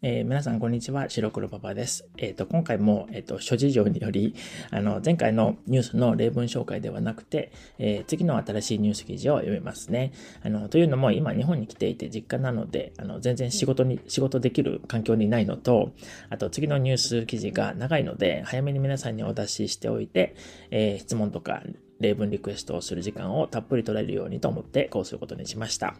えー、皆さん、こんにちは。白黒パパです。えっ、ー、と、今回も、えっ、ー、と、諸事情により、あの、前回のニュースの例文紹介ではなくて、え次の新しいニュース記事を読みますね。あの、というのも、今、日本に来ていて実家なので、あの、全然仕事に、仕事できる環境にないのと、あと、次のニュース記事が長いので、早めに皆さんにお出ししておいて、え質問とか、例文リクエストをする時間をたっぷり取れるようにと思ってこうすることにしました。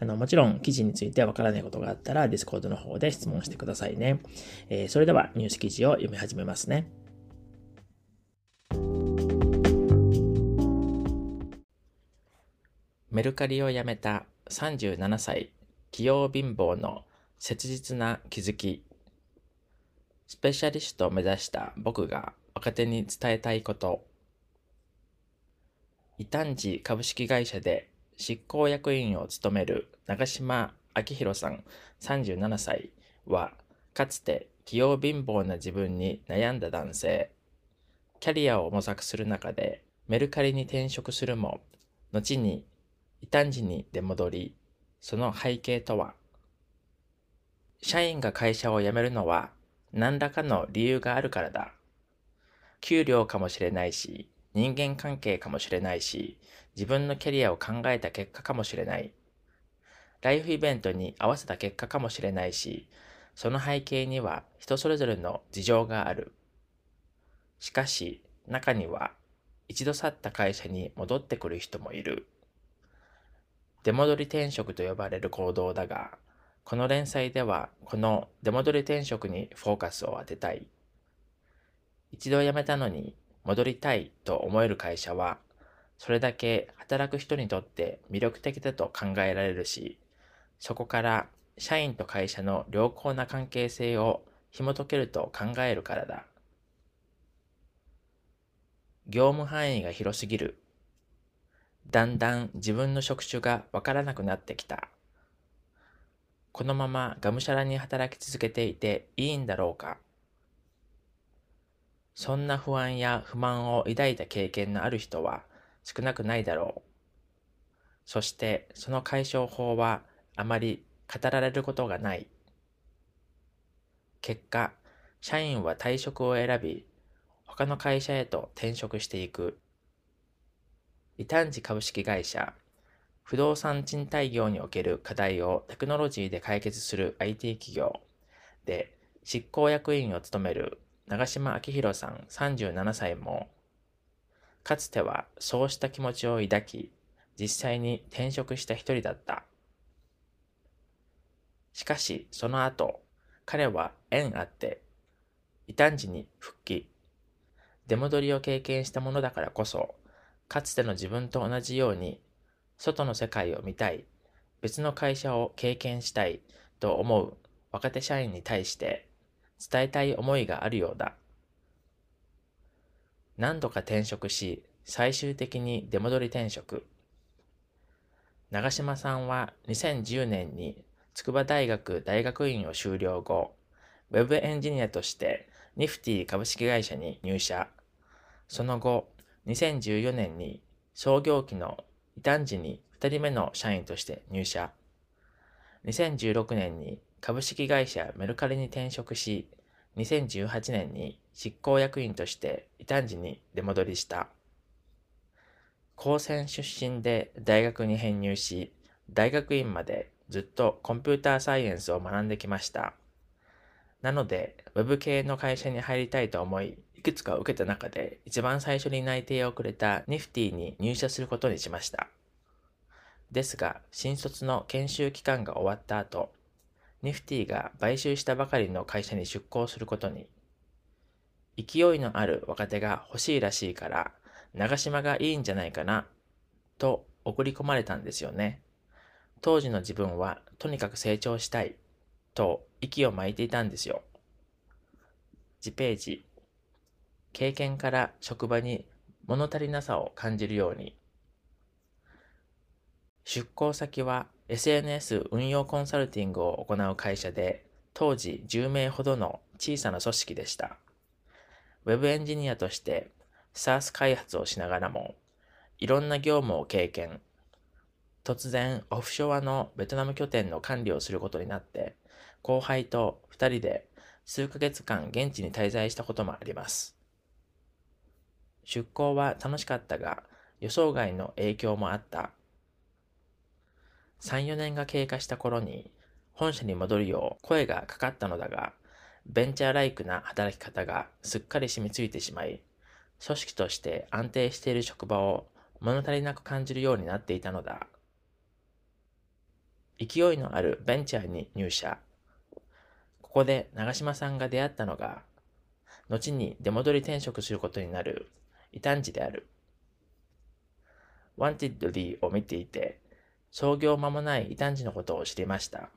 あの、もちろん記事についてわからないことがあったら Discord の方で質問してくださいね。えー、それではニュース記事を読み始めますね。メルカリを辞めた37歳、器用貧乏の切実な気づき。スペシャリストを目指した僕が若手に伝えたいこと。異端児株式会社で執行役員を務める長島明宏さん37歳は、かつて器用貧乏な自分に悩んだ男性。キャリアを模索する中でメルカリに転職するも、後に異端児に出戻り、その背景とは、社員が会社を辞めるのは何らかの理由があるからだ。給料かもしれないし、人間関係かもしれないし、自分のキャリアを考えた結果かもしれない。ライフイベントに合わせた結果かもしれないし、その背景には人それぞれの事情がある。しかし、中には一度去った会社に戻ってくる人もいる。出戻り転職と呼ばれる行動だが、この連載ではこの出戻り転職にフォーカスを当てたい。一度辞めたのに戻りたいと思える会社は、それだけ働く人にとって魅力的だと考えられるし、そこから社員と会社の良好な関係性を紐解けると考えるからだ。業務範囲が広すぎる。だんだん自分の職種がわからなくなってきた。このままがむしゃらに働き続けていていいんだろうか。そんな不安や不満を抱いた経験のある人は少なくないだろう。そしてその解消法はあまり語られることがない。結果、社員は退職を選び、他の会社へと転職していく。異端児株式会社、不動産賃貸業における課題をテクノロジーで解決する IT 企業で執行役員を務める長島明宏さん37歳も、かつてはそうした気持ちを抱き、実際に転職した一人だった。しかし、その後、彼は縁あって、異端児に復帰。出戻りを経験したものだからこそ、かつての自分と同じように、外の世界を見たい、別の会社を経験したいと思う若手社員に対して、伝えたい思いがあるようだ。何度か転職し、最終的に出戻り転職。長島さんは2010年に筑波大学大学院を修了後、ウェブエンジニアとしてニフティ株式会社に入社。その後、2014年に創業期の異端児に2人目の社員として入社。2016年に株式会社メルカリに転職し、2018年に執行役員として異端児に出戻りした。高専出身で大学に編入し、大学院までずっとコンピューターサイエンスを学んできました。なので、ウェブ系の会社に入りたいと思い、いくつか受けた中で一番最初に内定をくれたニフティに入社することにしました。ですが、新卒の研修期間が終わった後、ニフティが買収したばかりの会社に出向することに、勢いのある若手が欲しいらしいから、長島がいいんじゃないかな、と送り込まれたんですよね。当時の自分はとにかく成長したい、と息を巻いていたんですよ。次ページ。経験から職場に物足りなさを感じるように。出向先は SNS 運用コンサルティングを行う会社で、当時10名ほどの小さな組織でした。ウェブエンジニアとして SaaS 開発をしながらも、いろんな業務を経験。突然、オフショアのベトナム拠点の管理をすることになって、後輩と二人で数ヶ月間現地に滞在したこともあります。出向は楽しかったが、予想外の影響もあった。3、4年が経過した頃に、本社に戻るよう声がかかったのだが、ベンチャーライクな働き方がすっかり染みついてしまい、組織として安定している職場を物足りなく感じるようになっていたのだ。勢いのあるベンチャーに入社。ここで長島さんが出会ったのが、後に出戻り転職することになる異端児である。ワンティッド D を見ていて、創業間もない異端児のことを知りました。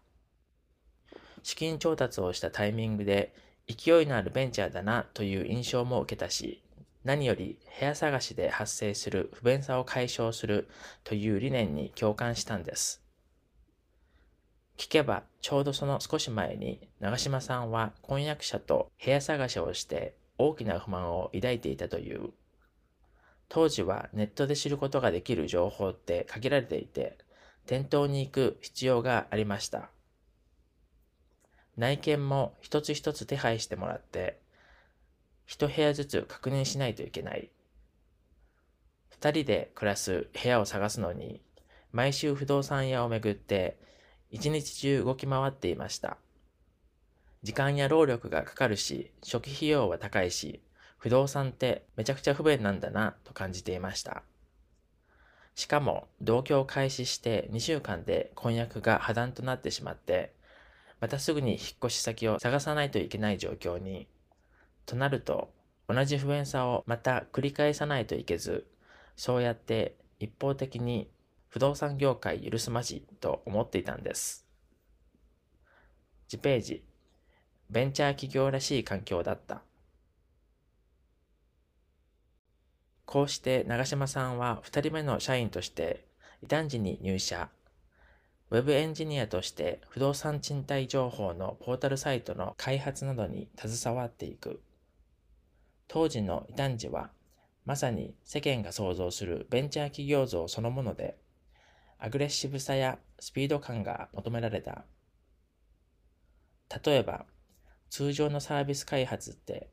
資金調達をしたタイミングで勢いのあるベンチャーだなという印象も受けたし、何より部屋探しで発生する不便さを解消するという理念に共感したんです。聞けばちょうどその少し前に長島さんは婚約者と部屋探しをして大きな不満を抱いていたという。当時はネットで知ることができる情報って限られていて、店頭に行く必要がありました。内見も一つ一つ手配してもらって、一部屋ずつ確認しないといけない。二人で暮らす部屋を探すのに、毎週不動産屋を巡って一日中動き回っていました。時間や労力がかかるし、初期費用は高いし、不動産ってめちゃくちゃ不便なんだなと感じていました。しかも同居を開始して2週間で婚約が破談となってしまって、またすぐに引っ越し先を探さないといけない状況に、となると同じ不便さをまた繰り返さないといけず、そうやって一方的に不動産業界許すまじと思っていたんです。次ページ。ベンチャー企業らしい環境だった。こうして長島さんは2人目の社員として異端児に入社。ウェブエンジニアとして不動産賃貸情報のポータルサイトの開発などに携わっていく。当時の異端児はまさに世間が想像するベンチャー企業像そのものでアグレッシブさやスピード感が求められた。例えば、通常のサービス開発って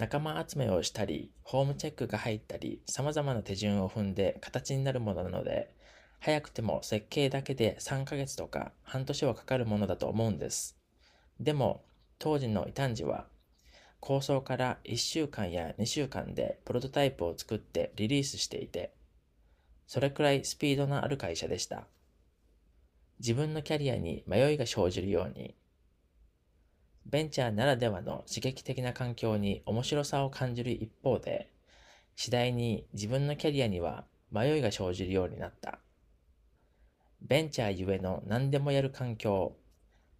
仲間集めをしたり、ホームチェックが入ったり、様々な手順を踏んで形になるものなので、早くても設計だけで3ヶ月とか半年はかかるものだと思うんです。でも、当時の異端児は、構想から1週間や2週間でプロトタイプを作ってリリースしていて、それくらいスピードのある会社でした。自分のキャリアに迷いが生じるように、ベンチャーならではの刺激的な環境に面白さを感じる一方で、次第に自分のキャリアには迷いが生じるようになった。ベンチャーゆえの何でもやる環境、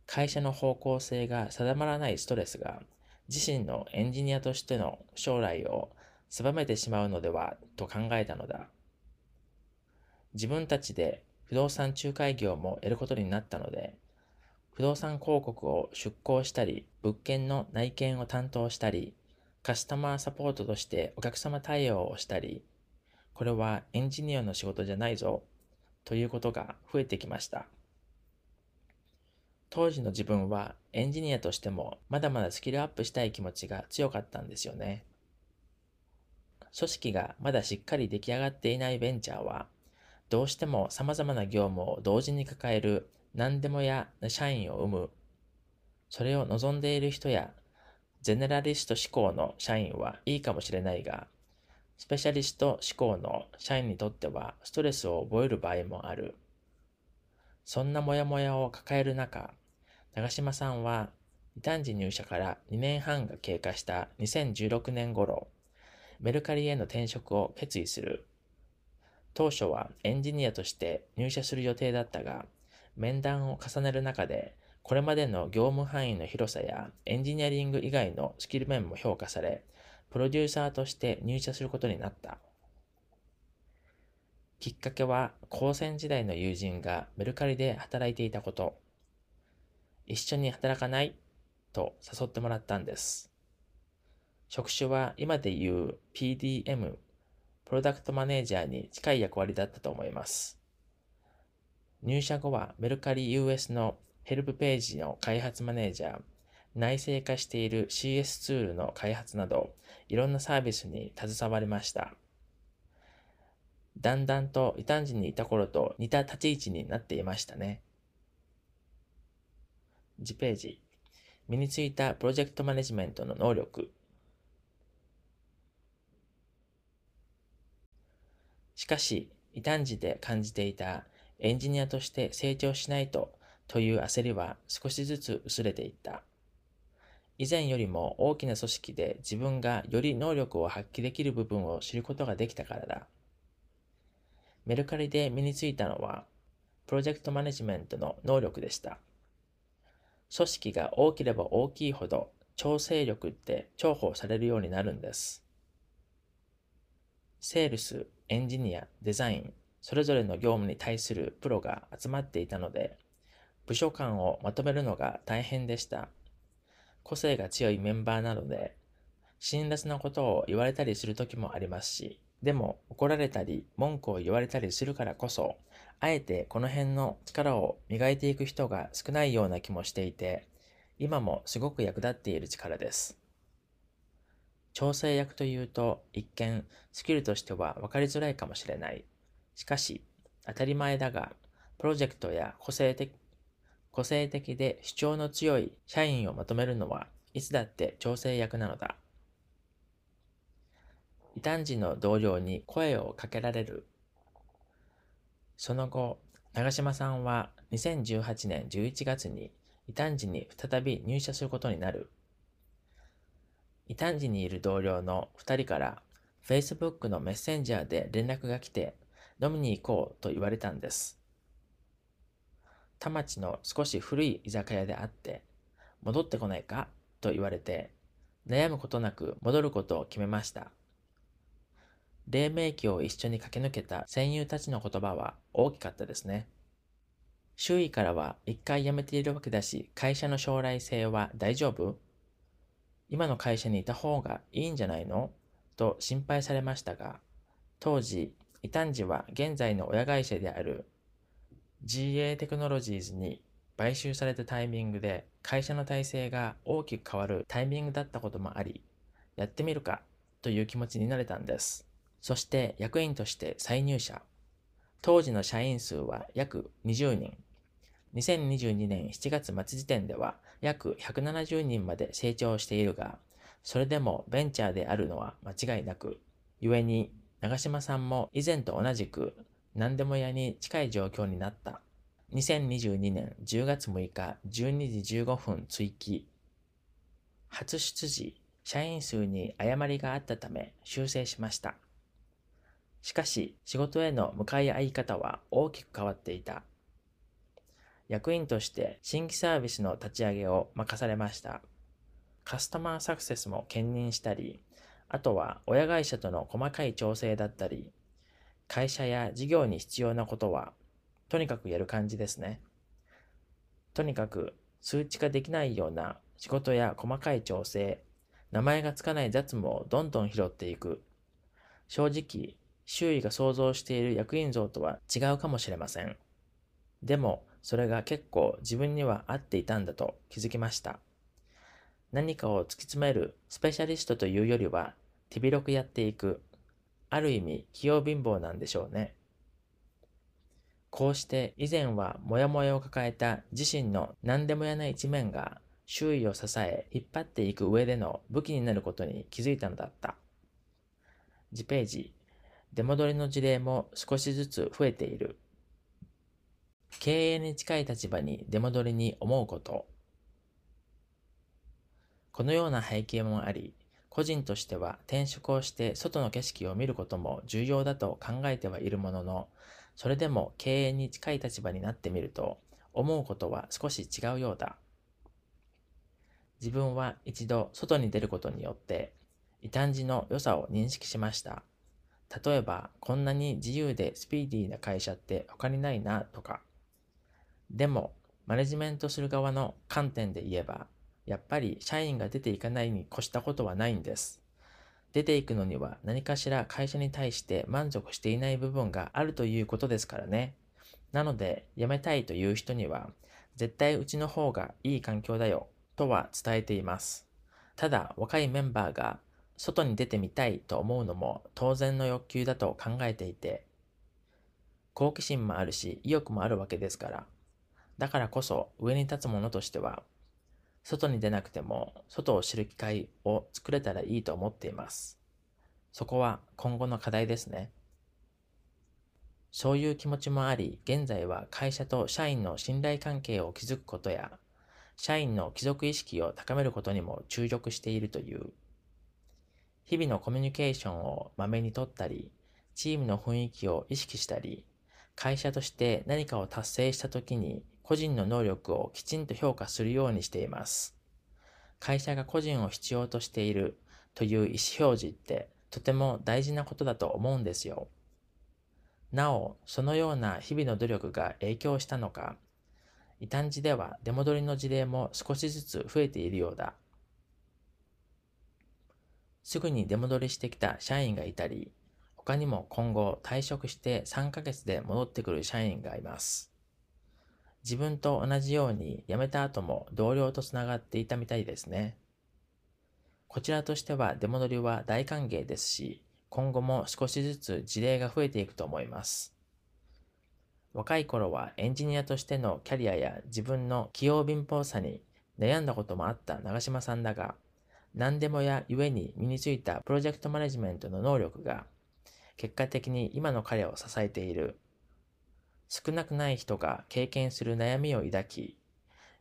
会社の方向性が定まらないストレスが自身のエンジニアとしての将来を狭めてしまうのではと考えたのだ。自分たちで不動産仲介業も得ることになったので、不動産広告を出稿したり、物件の内見を担当したり、カスタマーサポートとしてお客様対応をしたり、これはエンジニアの仕事じゃないぞ、ということが増えてきました。当時の自分はエンジニアとしてもまだまだスキルアップしたい気持ちが強かったんですよね。組織がまだしっかり出来上がっていないベンチャーはどうしても様々な業務を同時に抱える何でもや社員を生む。それを望んでいる人や、ゼネラリスト志向の社員はいいかもしれないが、スペシャリスト志向の社員にとってはストレスを覚える場合もある。そんなモヤモヤを抱える中、長島さんは異端児入社から2年半が経過した2016年頃、メルカリへの転職を決意する。当初はエンジニアとして入社する予定だったが、面談を重ねる中で、これまでの業務範囲の広さやエンジニアリング以外のスキル面も評価され、プロデューサーとして入社することになった。きっかけは、高専時代の友人がメルカリで働いていたこと。一緒に働かない？と誘ってもらったんです。職種は今で言う PDM プロダクトマネージャーに近い役割だったと思います。入社後はメルカリ US のヘルプページの開発マネージャー、内製化している CS ツールの開発など、いろんなサービスに携わりました。だんだんと異端児にいた頃と似た立ち位置になっていましたね。次ページ。身についたプロジェクトマネジメントの能力。しかし、異端児で感じていたエンジニアとして成長しないとという焦りは少しずつ薄れていった。以前よりも大きな組織で自分がより能力を発揮できる部分を知ることができたからだ。メルカリで身についたのは、プロジェクトマネジメントの能力でした。組織が大きれば大きいほど調整力って重宝されるようになるんです。セールス、エンジニア、デザイン、それぞれの業務に対するプロが集まっていたので、部署間をまとめるのが大変でした。個性が強いメンバーなので、辛辣なことを言われたりする時もありますし、でも怒られたり文句を言われたりするからこそ、あえてこの辺の力を磨いていく人が少ないような気もしていて、今もすごく役立っている力です。調整役というと一見スキルとしては分かりづらいかもしれない。しかし当たり前だが、プロジェクトや個性的個性的で主張の強い社員をまとめるのはいつだって調整役なのだ。異端児の同僚に声をかけられる。その後、長島さんは2018年11月に異端児に再び入社することになる。異端児にいる同僚の2人から Facebook のメッセンジャーで連絡が来て飲みに行こうと言われたんです。田町の少し古い居酒屋であって、戻ってこないかと言われて、悩むことなく戻ることを決めました。黎明期を一緒に駆け抜けた戦友たちの言葉は大きかったですね。周囲からは一回辞めているわけだし、会社の将来性は大丈夫？今の会社にいた方がいいんじゃないの？と心配されましたが、当時、異端児は現在の親会社である GA テクノロジーズに買収されたタイミングで会社の体制が大きく変わるタイミングだったこともあり、やってみるかという気持ちになれたんです。そして役員として再入社。当時の社員数は約20人。2022年7月末時点では約170人まで成長しているが、それでもベンチャーであるのは間違いなく、故に長島さんも以前と同じく何でも屋に近い状況になった。2022年10月6日12時15分追記。初出時、社員数に誤りがあったため修正しました。しかし、仕事への向かい合い方は大きく変わっていた。役員として新規サービスの立ち上げを任されました。カスタマーサクセスも兼任したり、あとは親会社との細かい調整だったり、会社や事業に必要なことは、とにかくやる感じですね。とにかく数値化できないような仕事や細かい調整、名前がつかない雑務をどんどん拾っていく。正直、周囲が想像している役員像とは違うかもしれません。でも、それが結構自分には合っていたんだと気づきました。何かを突き詰めるスペシャリストというよりは手広くやっていく。ある意味器用貧乏なんでしょうね。こうして以前はモヤモヤを抱えた自身の何でもやな一面が周囲を支え引っ張っていく上での武器になることに気づいたのだった。次ページ。出戻りの事例も少しずつ増えている。経営に近い立場に出戻りに思うこと。このような背景もあり、個人としては転職をして外の景色を見ることも重要だと考えてはいるものの、それでも経営に近い立場になってみると、思うことは少し違うようだ。自分は一度外に出ることによって、異端児の良さを認識しました。例えば、こんなに自由でスピーディーな会社って他にないなとか。でも、マネジメントする側の観点で言えば、やっぱり社員が出ていかないに越したことはないんです。出ていくのには何かしら会社に対して満足していない部分があるということですからね。なので、辞めたいという人には、絶対うちの方がいい環境だよとは伝えています。ただ若いメンバーが外に出てみたいと思うのも当然の欲求だと考えていて、好奇心もあるし意欲もあるわけですから、だからこそ上に立つ者としては、外に出なくても外を知る機会を作れたらいいと思っています。そこは今後の課題ですね。そういう気持ちもあり、現在は会社と社員の信頼関係を築くことや、社員の帰属意識を高めることにも注力しているという。日々のコミュニケーションをまめにとったり、チームの雰囲気を意識したり、会社として何かを達成したときに個人の能力をきちんと評価するようにしています。会社が個人を必要としているという意思表示ってとても大事なことだと思うんですよ。なお、そのような日々の努力が影響したのか、異端児では出戻りの事例も少しずつ増えているようだ。すぐに出戻りしてきた社員がいたり、他にも今後退職して3ヶ月で戻ってくる社員がいます。自分と同じように辞めた後も同僚とつながっていたみたいですね。こちらとしては出戻りは大歓迎ですし、今後も少しずつ事例が増えていくと思います。若い頃はエンジニアとしてのキャリアや自分の器用貧乏さに悩んだこともあった長島さんだが、何でもやゆえに身についたプロジェクトマネジメントの能力が、結果的に今の彼を支えている。少なくない人が経験する悩みを抱き、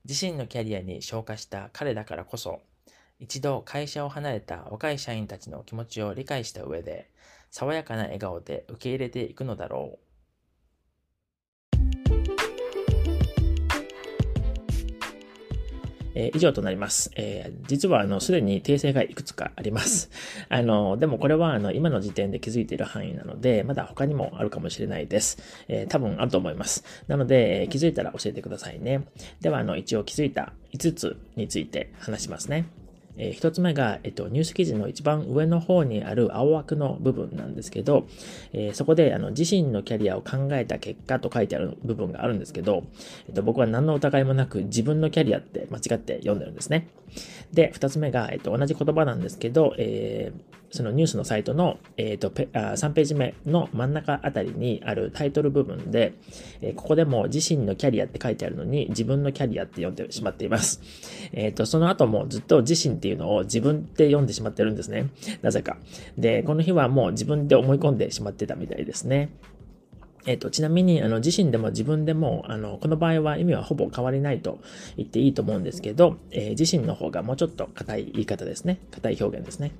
自身のキャリアに昇華した彼だからこそ、一度会社を離れた若い社員たちの気持ちを理解した上で、爽やかな笑顔で受け入れていくのだろう。えー、以上となります。えー、実は、あの、すでに訂正がいくつかあります。あの、でもこれは、あの、今の時点で気づいている範囲なので、まだ他にもあるかもしれないです。えー、多分あると思います。なので、え気づいたら教えてくださいね。では、あの、一応気づいた5つについて話しますね。えー、一つ目が、えっと、ニュース記事の一番上の方にある青枠の部分なんですけど、えー、そこであの自身のキャリアを考えた結果と書いてある部分があるんですけど、えっと、僕は何の疑いもなく自分のキャリアって間違って読んでるんですね。で、2つ目が、えっと、同じ言葉なんですけど、えー、そのニュースのサイトの、えーと、とあ3ページ目の真ん中あたりにあるタイトル部分で、えー、ここでも自身のキャリアって書いてあるのに自分のキャリアって読んでしまっています。えっ、ー、と、その後もずっと自身っていうのを自分って読んでしまってるんですね。なぜか。で、この日はもう自分で思い込んでしまってたみたいですね。えっ、と、ちなみに、あの、自身でも自分でも、あの、この場合は意味はほぼ変わりないと言っていいと思うんですけど、えー、自身の方がもうちょっと硬い言い方ですね。硬い表現ですね。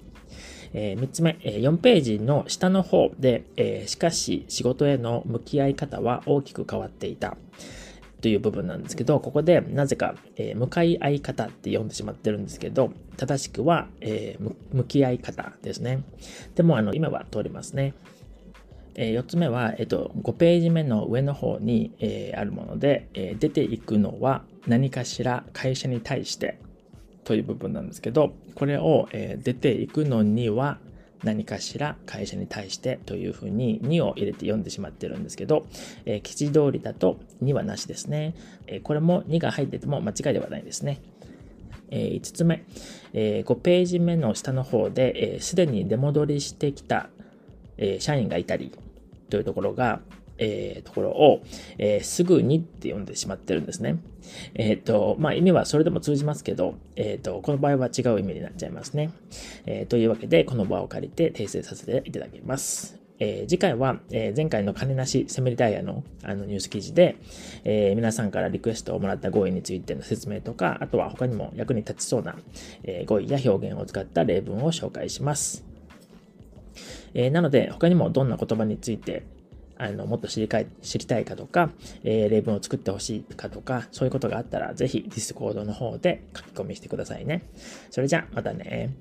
えー、3つ目、え、4ページの下の方で、え、しかし仕事への向き合い方は大きく変わっていた。という部分なんですけど、ここでなぜか、えー、向かい合い方って読んでしまってるんですけど、正しくは、えー、向き合い方ですね。でも、あの、今は通りますね。えー、4つ目は、えっ、と、5ページ目の上の方に、えー、あるもので、え、出ていくのは何かしら会社に対してという部分なんですけど、これを、え、出ていくのには何かしら会社に対してというふうに2を入れて読んでしまってるんですけど、えー、記事通りだと2はなしですね。えー、これも2が入ってても間違いではないですね。えー、5つ目、えー、5ページ目の下の方で、す、で、に出戻りしてきた、え、社員がいたりというところが、えー、ところを、えー、すぐにって読んでしまってるんですね。えっ、ー、と、まあ、意味はそれでも通じますけど、えっ、と、この場合は違う意味になっちゃいますね。えというわけで、この場を借りて訂正させていただきます。え、次回は、え、前回の金なしセミリタイヤのあのニュース記事で、え、皆さんからリクエストをもらった語彙についての説明とか、あとは他にも役に立ちそうな、え語彙や表現を使った例文を紹介します。えなので、他にもどんな言葉についてあの、もっと知りかい知りたいかとか、えー、例文を作ってほしいかとか、そういうことがあったら、ぜひ Discord の方で書き込みしてくださいね。それじゃあ、またね。